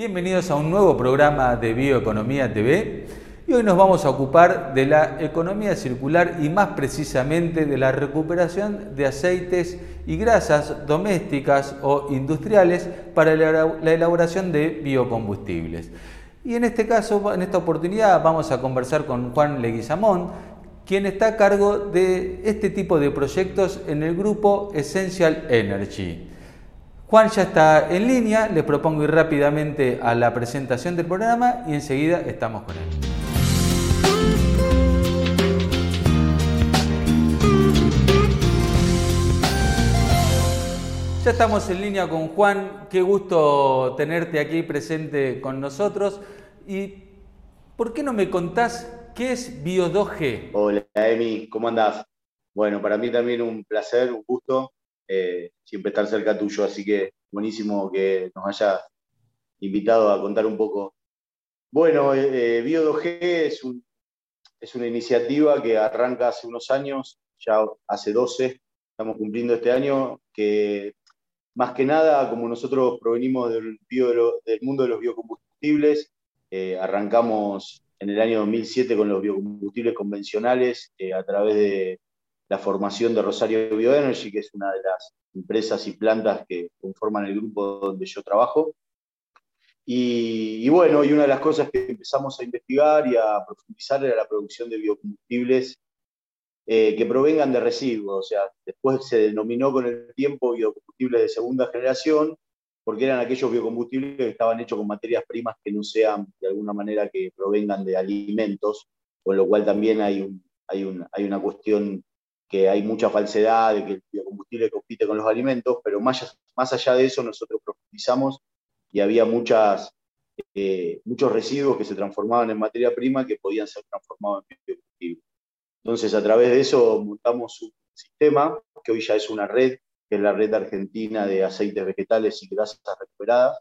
Bienvenidos a un nuevo programa de Bioeconomía TV hoy nos vamos a ocupar de la economía circular y más precisamente de la recuperación de aceites y grasas domésticas o industriales para la elaboración de biocombustibles. Y en este caso, en esta oportunidad, vamos a conversar con Juan Leguizamón, quien está a cargo de este tipo de proyectos en el grupo Essential Energy. Juan ya está en línea, le propongo ir rápidamente a la presentación del programa y enseguida estamos con él. Ya estamos en línea con Juan, qué gusto tenerte aquí presente con nosotros. ¿Y por qué no me contás qué es Bio2G? Hola Emi, ¿cómo andás? Bueno, para mí también un placer, un gusto eh, siempre estar cerca tuyo, así que buenísimo que nos hayas invitado a contar un poco. Bueno, eh, eh, Bio2G es, es una iniciativa que arranca hace unos años, ya hace 12, estamos cumpliendo este año, que más que nada, como nosotros provenimos del, mundo de los biocombustibles, arrancamos en el año 2007 con los biocombustibles convencionales a través de la formación de Rosario Bioenergy, que es una de las empresas y plantas que conforman el grupo donde yo trabajo. Y, bueno, y una de las cosas que empezamos a investigar y a profundizar era la producción de biocombustibles eh, que provengan de residuos. O sea, después se denominó con el tiempo biocombustibles de segunda generación, porque eran aquellos biocombustibles que estaban hechos con materias primas que no sean de alguna manera que provengan de alimentos, con lo cual también hay, hay, hay una cuestión que hay mucha falsedad de que el biocombustible compite con los alimentos, pero más, más allá de eso nosotros profundizamos y había muchas, eh, muchos residuos que se transformaban en materia prima que podían ser transformados en biocombustible. Entonces, a través de eso montamos un sistema que hoy ya es una red, que es la red argentina de aceites vegetales y grasas recuperadas,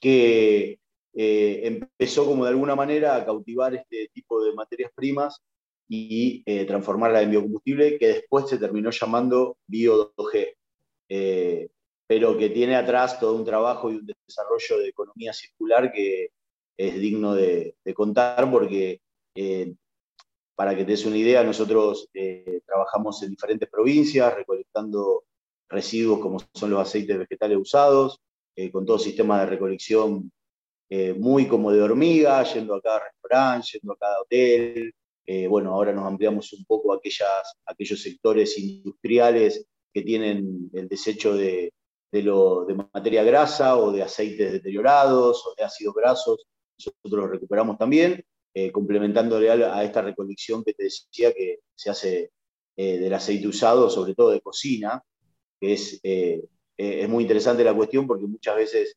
que eh, empezó como de alguna manera a cautivar este tipo de materias primas y eh, transformarla en biocombustible, que después se terminó llamando Bio2G, eh, pero que tiene atrás todo un trabajo y un desarrollo de economía circular que es digno de, contar porque, eh, para que te des una idea, nosotros trabajamos en diferentes provincias recolectando residuos como son los aceites vegetales usados, con todo sistema de recolección muy como de hormiga, yendo a cada restaurante, yendo a cada hotel, eh, bueno, ahora nos ampliamos un poco a aquellos sectores industriales que tienen el desecho de, materia grasa o de aceites deteriorados o de ácidos grasos. Nosotros lo recuperamos también, eh, complementándole a, esta recolección que te decía que se hace eh, del aceite usado, sobre todo de cocina, que es, es muy interesante la cuestión porque muchas veces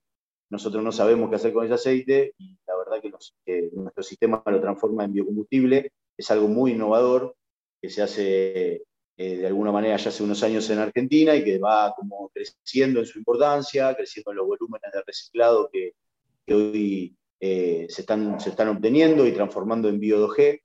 nosotros no sabemos qué hacer con ese aceite y la verdad que nuestro sistema lo transforma en biocombustible es algo muy innovador que se hace eh, de alguna manera ya hace unos años en Argentina y que va como creciendo en su importancia, creciendo en los volúmenes de reciclado que, hoy eh, se, están, se están obteniendo y transformando en Bio2G.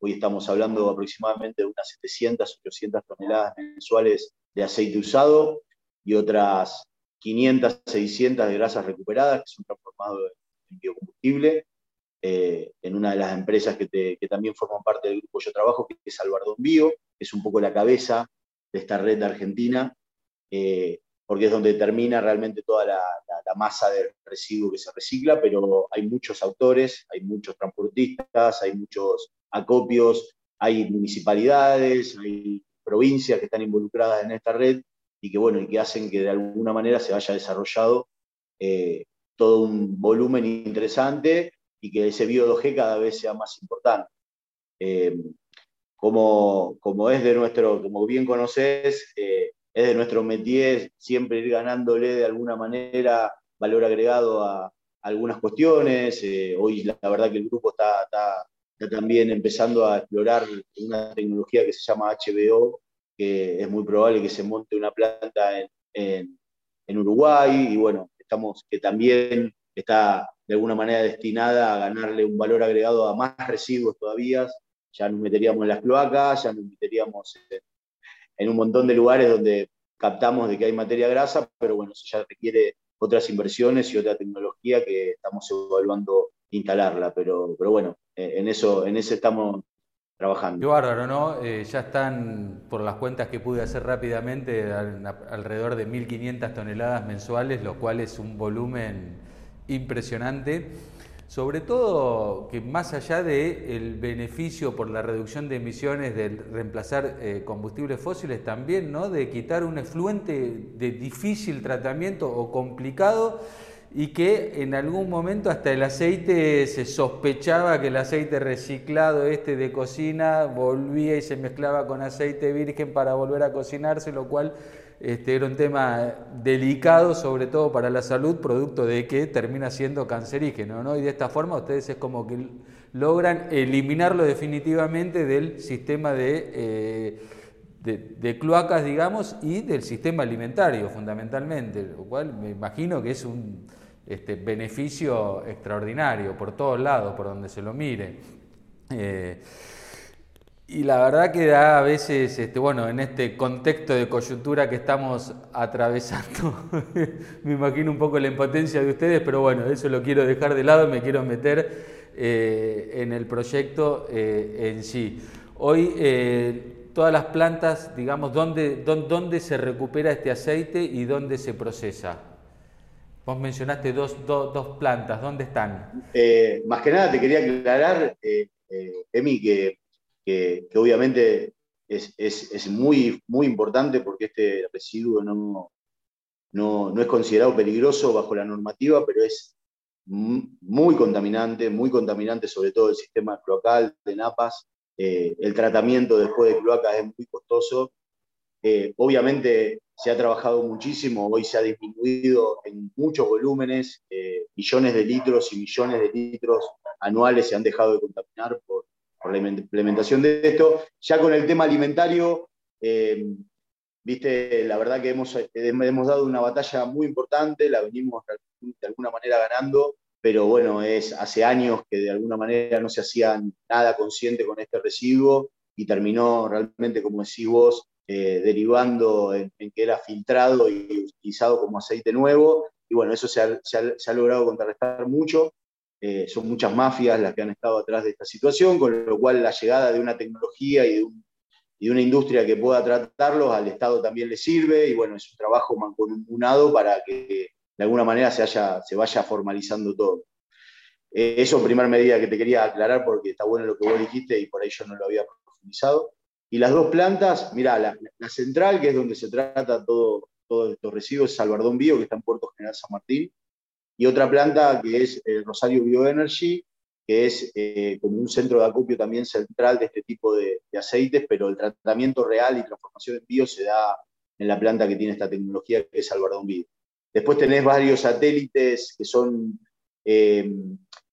Hoy estamos hablando aproximadamente de unas 700, 800 toneladas mensuales de aceite usado y otras 500, 600 de grasas recuperadas que son transformadas en biocombustible. Eh, en una de las empresas que, también forman parte del grupo Yo Trabajo, que es Albardón Bio, que es un poco la cabeza de esta red Argentina, eh, porque es donde termina realmente toda la, masa de residuo que se recicla, pero hay muchos autores, hay muchos transportistas, hay muchos acopios, hay municipalidades, hay provincias que están involucradas en esta red y que, bueno, y que hacen que de alguna manera se haya desarrollado eh, todo un volumen interesante y que ese bio-2G cada vez sea más importante. Eh, como, como, es de nuestro, como bien conoces, eh, es de nuestro métier siempre ir ganándole de alguna manera valor agregado a, algunas cuestiones. Eh, hoy la, verdad que el grupo está, está, también empezando a explorar una tecnología que se llama HBO, que es muy probable que se monte una planta en, en, en Uruguay y bueno, estamos que también está de alguna manera destinada a ganarle un valor agregado a más residuos todavía. Ya nos meteríamos en las cloacas, ya nos meteríamos en, un montón de lugares donde captamos de que hay materia grasa, pero bueno, eso ya requiere otras inversiones y otra tecnología que estamos evaluando instalarla, pero, pero bueno, eh, en eso, en ese estamos trabajando. Qué bárbaro, ¿no? Eh, ya están, por las cuentas que pude hacer rápidamente, alrededor de 1.500 toneladas mensuales, lo cual es un volumen impresionante. Sobre todo que más allá del beneficio por la reducción de emisiones de reemplazar eh, combustibles fósiles, también ¿no? de quitar un efluente de difícil tratamiento o complicado y que en algún momento hasta el aceite se sospechaba que el aceite reciclado este de cocina volvía y se mezclaba con aceite virgen para volver a cocinarse, lo cual este, era un tema delicado, sobre todo para la salud, producto de que termina siendo cancerígeno, ¿no? Y de esta forma ustedes es como que logran eliminarlo definitivamente del sistema de, eh, de, cloacas, digamos, y del sistema alimentario, fundamentalmente, lo cual me imagino que es un este, beneficio extraordinario por todos lados, por donde se lo mire. Eh, y la verdad que da a veces, este, bueno, en este contexto de coyuntura que estamos atravesando, me imagino un poco la impotencia de ustedes, pero bueno, eso lo quiero dejar de lado me quiero meter eh, en el proyecto eh, en sí. Hoy eh, todas las plantas, digamos, ¿dónde, dónde, se recupera este aceite y dónde se procesa? Vos mencionaste dos, dos plantas, ¿dónde están? más que nada te quería aclarar, Emi, que que, obviamente es, muy, muy importante porque este residuo no, no, es considerado peligroso bajo la normativa, pero es muy contaminante, muy contaminante sobre todo el sistema cloacal de napas. Eh, el tratamiento después de cloacas es muy costoso. Eh, obviamente se ha trabajado muchísimo, hoy se ha disminuido en muchos volúmenes, eh, millones de litros y millones de litros anuales se han dejado de contaminar implementación de esto. Ya con el tema alimentario, eh, viste, la verdad que hemos, hemos dado una batalla muy importante, la venimos de alguna manera ganando, pero bueno, es hace años que de alguna manera no se hacía nada consciente con este residuo y terminó realmente, como decís vos, eh, derivando en, que era filtrado y utilizado como aceite nuevo. Y bueno, eso se ha, se ha logrado contrarrestar mucho. Eh, son muchas mafias las que han estado atrás de esta situación, con lo cual la llegada de una tecnología y de, una industria que pueda tratarlos al Estado también le sirve, y bueno, es un trabajo mancomunado para que de alguna manera se, haya, se vaya formalizando todo. Eh, eso en primera medida que te quería aclarar porque está bueno lo que vos dijiste y por ahí yo no lo había profundizado. Y las dos plantas, mira, la, central, que es donde se trata todo, todos estos residuos, es Salvardón Bio, que está en Puerto General San Martín, y otra planta que es el Rosario Bioenergy, que es eh, como un centro de acopio también central de este tipo de, aceites, pero el tratamiento real y transformación en bio se da en la planta que tiene esta tecnología, que es Albardón Bio. Después tenés varios satélites que son eh,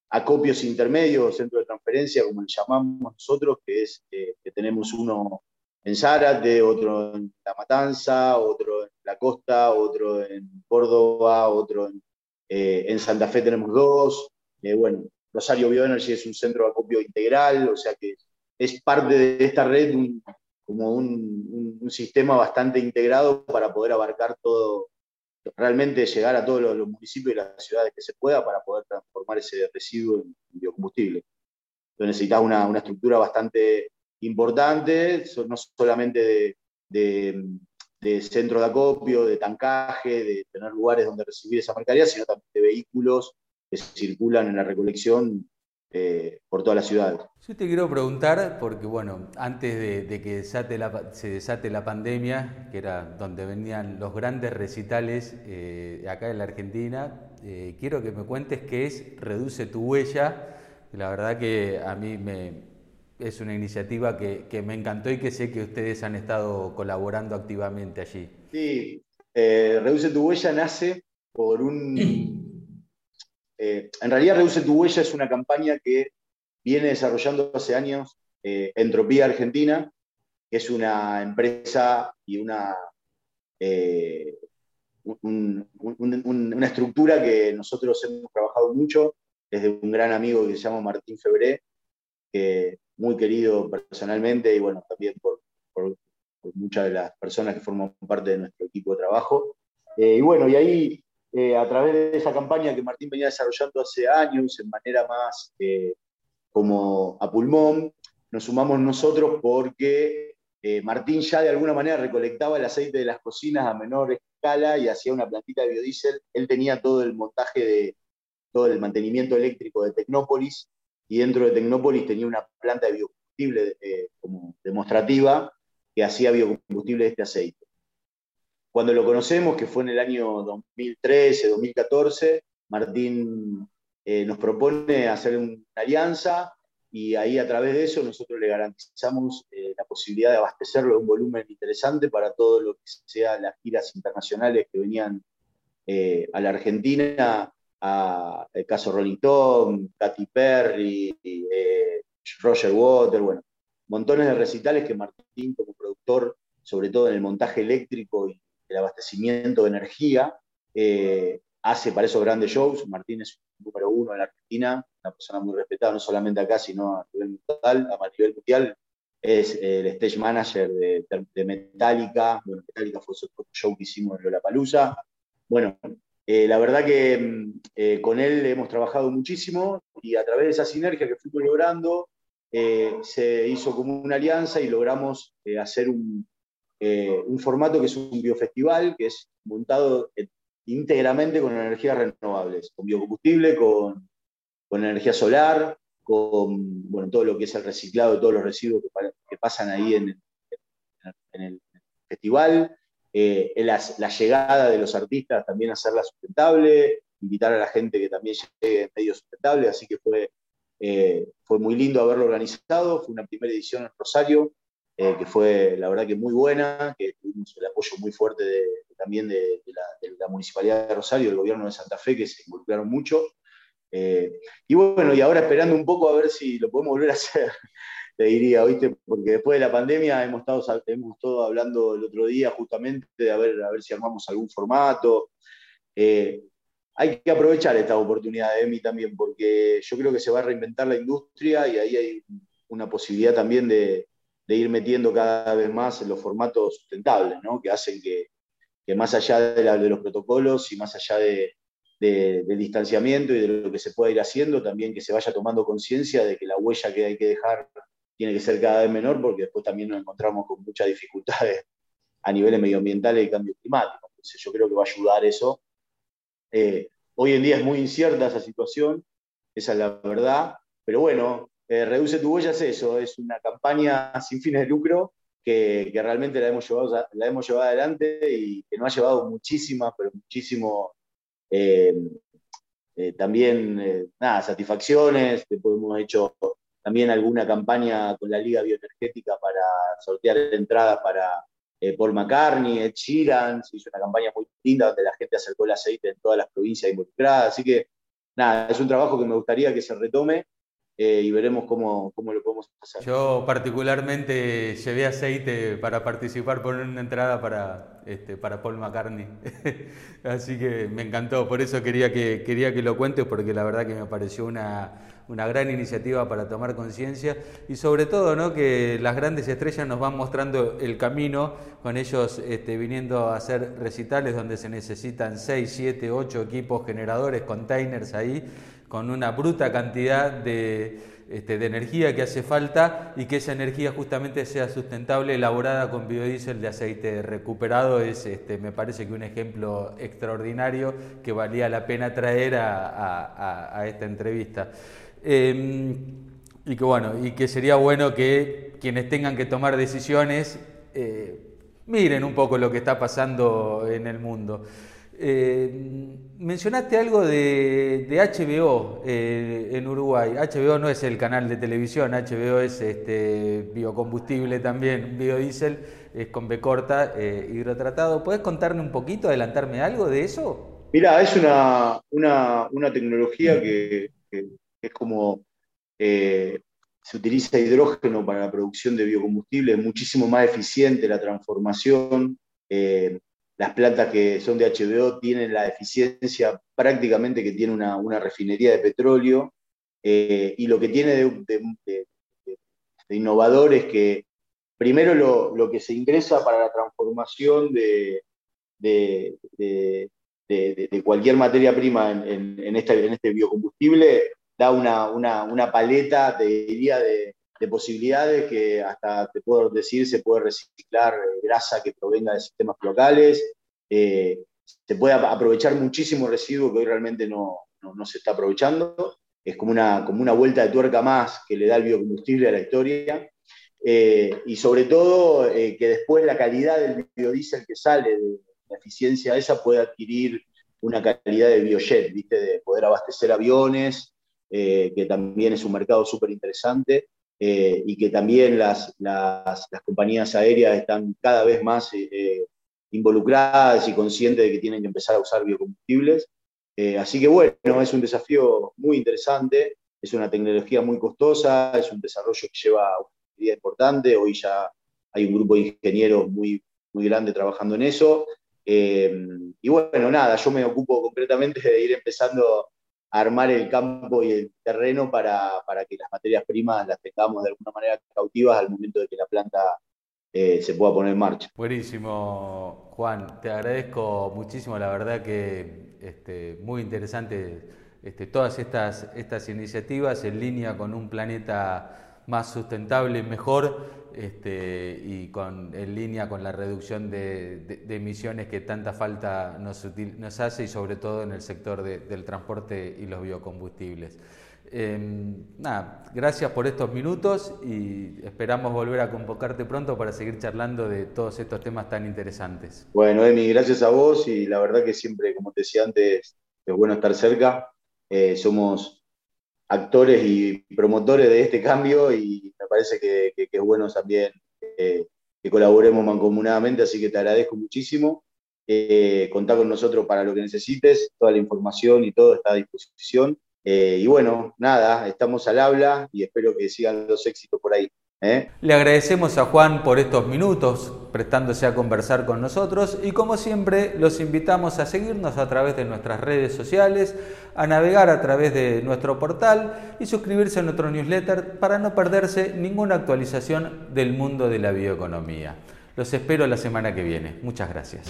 acopios intermedios, centro de transferencia, como le llamamos nosotros, que es eh, que tenemos uno en Zárate, otro en La Matanza, otro en La Costa, otro en Córdoba, otro en eh, en Santa Fe tenemos dos. Eh, bueno, Rosario Bioenergy es un centro de acopio integral, o sea que es parte de esta red como un, sistema bastante integrado para poder abarcar todo, realmente llegar a todos los, municipios y las ciudades que se pueda para poder transformar ese residuo en biocombustible. Entonces necesitas una, estructura bastante importante, no solamente de centro de acopio, de tancaje, de tener lugares donde recibir esa mercadería, sino también de vehículos que circulan en la recolección eh, por toda la ciudad. Yo te quiero preguntar, porque bueno, antes de, que se desate la pandemia, que era donde venían los grandes recitales eh, acá en la Argentina, eh, quiero que me cuentes qué es Reduce tu huella. La verdad que a mí me, es una iniciativa que, me encantó y que sé que ustedes han estado colaborando activamente allí. Sí, eh, Reduce tu huella nace por un... Eh, en realidad Reduce tu huella es una campaña que viene desarrollando hace años eh, Entropía Argentina, que es una empresa y una, una estructura que nosotros hemos trabajado mucho desde un gran amigo que se llama Martín Febré, que muy querido personalmente y bueno, también por, muchas de las personas que forman parte de nuestro equipo de trabajo. Eh, y bueno, y ahí eh, a través de esa campaña que Martín venía desarrollando hace años, en manera más eh, como a pulmón, nos sumamos nosotros porque eh, Martín ya de alguna manera recolectaba el aceite de las cocinas a menor escala y hacía una plantita de biodiesel. Él tenía todo el montaje de todo el mantenimiento eléctrico de Tecnópolis y dentro de Tecnópolis tenía una planta de biocombustible como demostrativa que hacía biocombustible de este aceite. Cuando lo conocemos, que fue en el año 2013, 2014, Martín eh, nos propone hacer una alianza y ahí a través de eso nosotros le garantizamos eh, la posibilidad de abastecerlo de un volumen interesante para todo lo que sea las giras internacionales que venían eh, a la Argentina, a, el caso Rolling Katy Perry, Roger Water, bueno, montones de recitales que Martín como productor, sobre todo en el montaje eléctrico y el abastecimiento de energía, eh, hace para esos grandes shows. Martín es número uno en la Argentina, una persona muy respetada, no solamente acá, sino a nivel mundial. A nivel mundial es el stage manager de, Metallica. Bueno, Metallica fue otro show que hicimos en Lollapalooza. Bueno, eh, la verdad que mm, eh, con él hemos trabajado muchísimo y a través de esa sinergia que fuimos logrando, se hizo como una alianza y logramos hacer un, eh, un formato que es un biofestival, que es montado íntegramente con energías renovables, con biocombustible, con, con energía solar, con bueno, todo lo que es el reciclado de todos los residuos que, pasan ahí en el festival, eh, la, la, llegada de los artistas también hacerla sustentable, invitar a la gente que también llegue en medio sustentable, así que fue, eh, fue muy lindo haberlo organizado, fue una primera edición en Rosario, eh, que fue la verdad que muy buena, que tuvimos el apoyo muy fuerte también de, la, Municipalidad de Rosario, del Gobierno de Santa Fe, que se involucraron mucho. Eh, y bueno, y ahora esperando un poco a ver si lo podemos volver a hacer, te diría, ¿viste? Porque después de la pandemia hemos estado, hemos estado hablando el otro día justamente de a ver, a ver si armamos algún formato. Eh, hay que aprovechar esta oportunidad de EMI también, porque yo creo que se va a reinventar la industria y ahí hay una posibilidad también de, ir metiendo cada vez más en los formatos sustentables, ¿no? que hacen que, más allá de, de, los protocolos y más allá de, del distanciamiento y de lo que se pueda ir haciendo, también que se vaya tomando conciencia de que la huella que hay que dejar tiene que ser cada vez menor, porque después también nos encontramos con muchas dificultades a niveles medioambientales y cambio climático. Entonces yo creo que va a ayudar eso. Eh, hoy en día es muy incierta esa situación, esa es la verdad, pero bueno, eh, Reduce tu huella es eso, es una campaña sin fines de lucro que, realmente la hemos, llevado, la hemos llevado adelante y que nos ha llevado muchísimas, pero muchísimo eh, también nada, satisfacciones. Hemos hecho también alguna campaña con la Liga Bioenergética para sortear entradas para Paul McCartney, Ed Sheeran. Se hizo una campaña muy linda donde la gente acercó el aceite en todas las provincias involucradas. Así que nada, es un trabajo que me gustaría que se retome eh, y veremos cómo, cómo, lo podemos hacer. Yo particularmente llevé aceite para participar por una entrada para, este, para Paul McCartney, así que me encantó, por eso quería que, quería que lo cuentes, porque la verdad que me pareció una, una gran iniciativa para tomar conciencia y sobre todo ¿no? que las grandes estrellas nos van mostrando el camino, con ellos este, viniendo a hacer recitales donde se necesitan 6, 7, 8 equipos generadores, containers ahí con una bruta cantidad de, este, de, energía que hace falta y que esa energía justamente sea sustentable, elaborada con biodiesel de aceite recuperado, es este, me parece que un ejemplo extraordinario que valía la pena traer a, esta entrevista. Em, y que bueno, y que sería bueno que quienes tengan que tomar decisiones eh, miren un poco lo que está pasando en el mundo. Eh, mencionaste algo de, HBO eh, en Uruguay. HBO no es el canal de televisión, HBO es este, biocombustible también, biodiesel, es con B corta, eh, hidrotratado. ¿Puedes contarme un poquito, adelantarme algo de eso? Mira, es una, una, tecnología que, es como se utiliza hidrógeno para la producción de biocombustible, es muchísimo más eficiente la transformación las plantas que son de HBO tienen la eficiencia prácticamente que tiene una, refinería de petróleo, eh, y lo que tiene de, innovador es que primero lo, que se ingresa para la transformación de, de, cualquier materia prima en, en este biocombustible da una, una, paleta, te diría, de, posibilidades que hasta te puedo decir se puede reciclar eh, grasa que provenga de sistemas locales, eh, se puede aprovechar muchísimo residuo que hoy realmente no, no, se está aprovechando, es como una, como una vuelta de tuerca más que le da el biocombustible a la historia, eh, y sobre todo que después la calidad del biodiesel que sale de la eficiencia esa puede adquirir una calidad de biojet, ¿viste? de poder abastecer aviones, eh, que también es un mercado súper interesante, eh, y que también las, las, compañías aéreas están cada vez más eh, involucradas y conscientes de que tienen que empezar a usar biocombustibles. así que bueno, es un desafío muy interesante, es una tecnología muy costosa, es un desarrollo que lleva una vida importante, hoy ya hay un grupo de ingenieros muy, muy grande trabajando en eso. y bueno, nada, yo me ocupo concretamente de ir empezando armar el campo y el terreno para, que las materias primas las tengamos de alguna manera cautivas al momento de que la planta eh, se pueda poner en marcha. Buenísimo, Juan. Te agradezco muchísimo, la verdad que este, muy interesante este, todas estas, estas iniciativas en línea con un planeta más sustentable mejor este, y con, en línea con la reducción de, emisiones que tanta falta nos, nos, hace y sobre todo en el sector del transporte y los biocombustibles. Em, nada, gracias por estos minutos y esperamos volver a convocarte pronto para seguir charlando de todos estos temas tan interesantes. Bueno, Emi, gracias a vos y la verdad que siempre, como te decía antes, es bueno estar cerca. Eh, somos actores y promotores de este cambio y me parece que, es bueno también eh, que colaboremos mancomunadamente, así que te agradezco muchísimo. Eh, contá con nosotros para lo que necesites, toda la información y todo está a disposición. Eh, y bueno, nada, estamos al habla y espero que sigan los éxitos por ahí. ¿Eh? Le agradecemos a Juan por estos minutos prestándose a conversar con nosotros y como siempre los invitamos a seguirnos a través de nuestras redes sociales, a navegar a través de nuestro portal y suscribirse a nuestro newsletter para no perderse ninguna actualización del mundo de la bioeconomía. Los espero la semana que viene. Muchas gracias.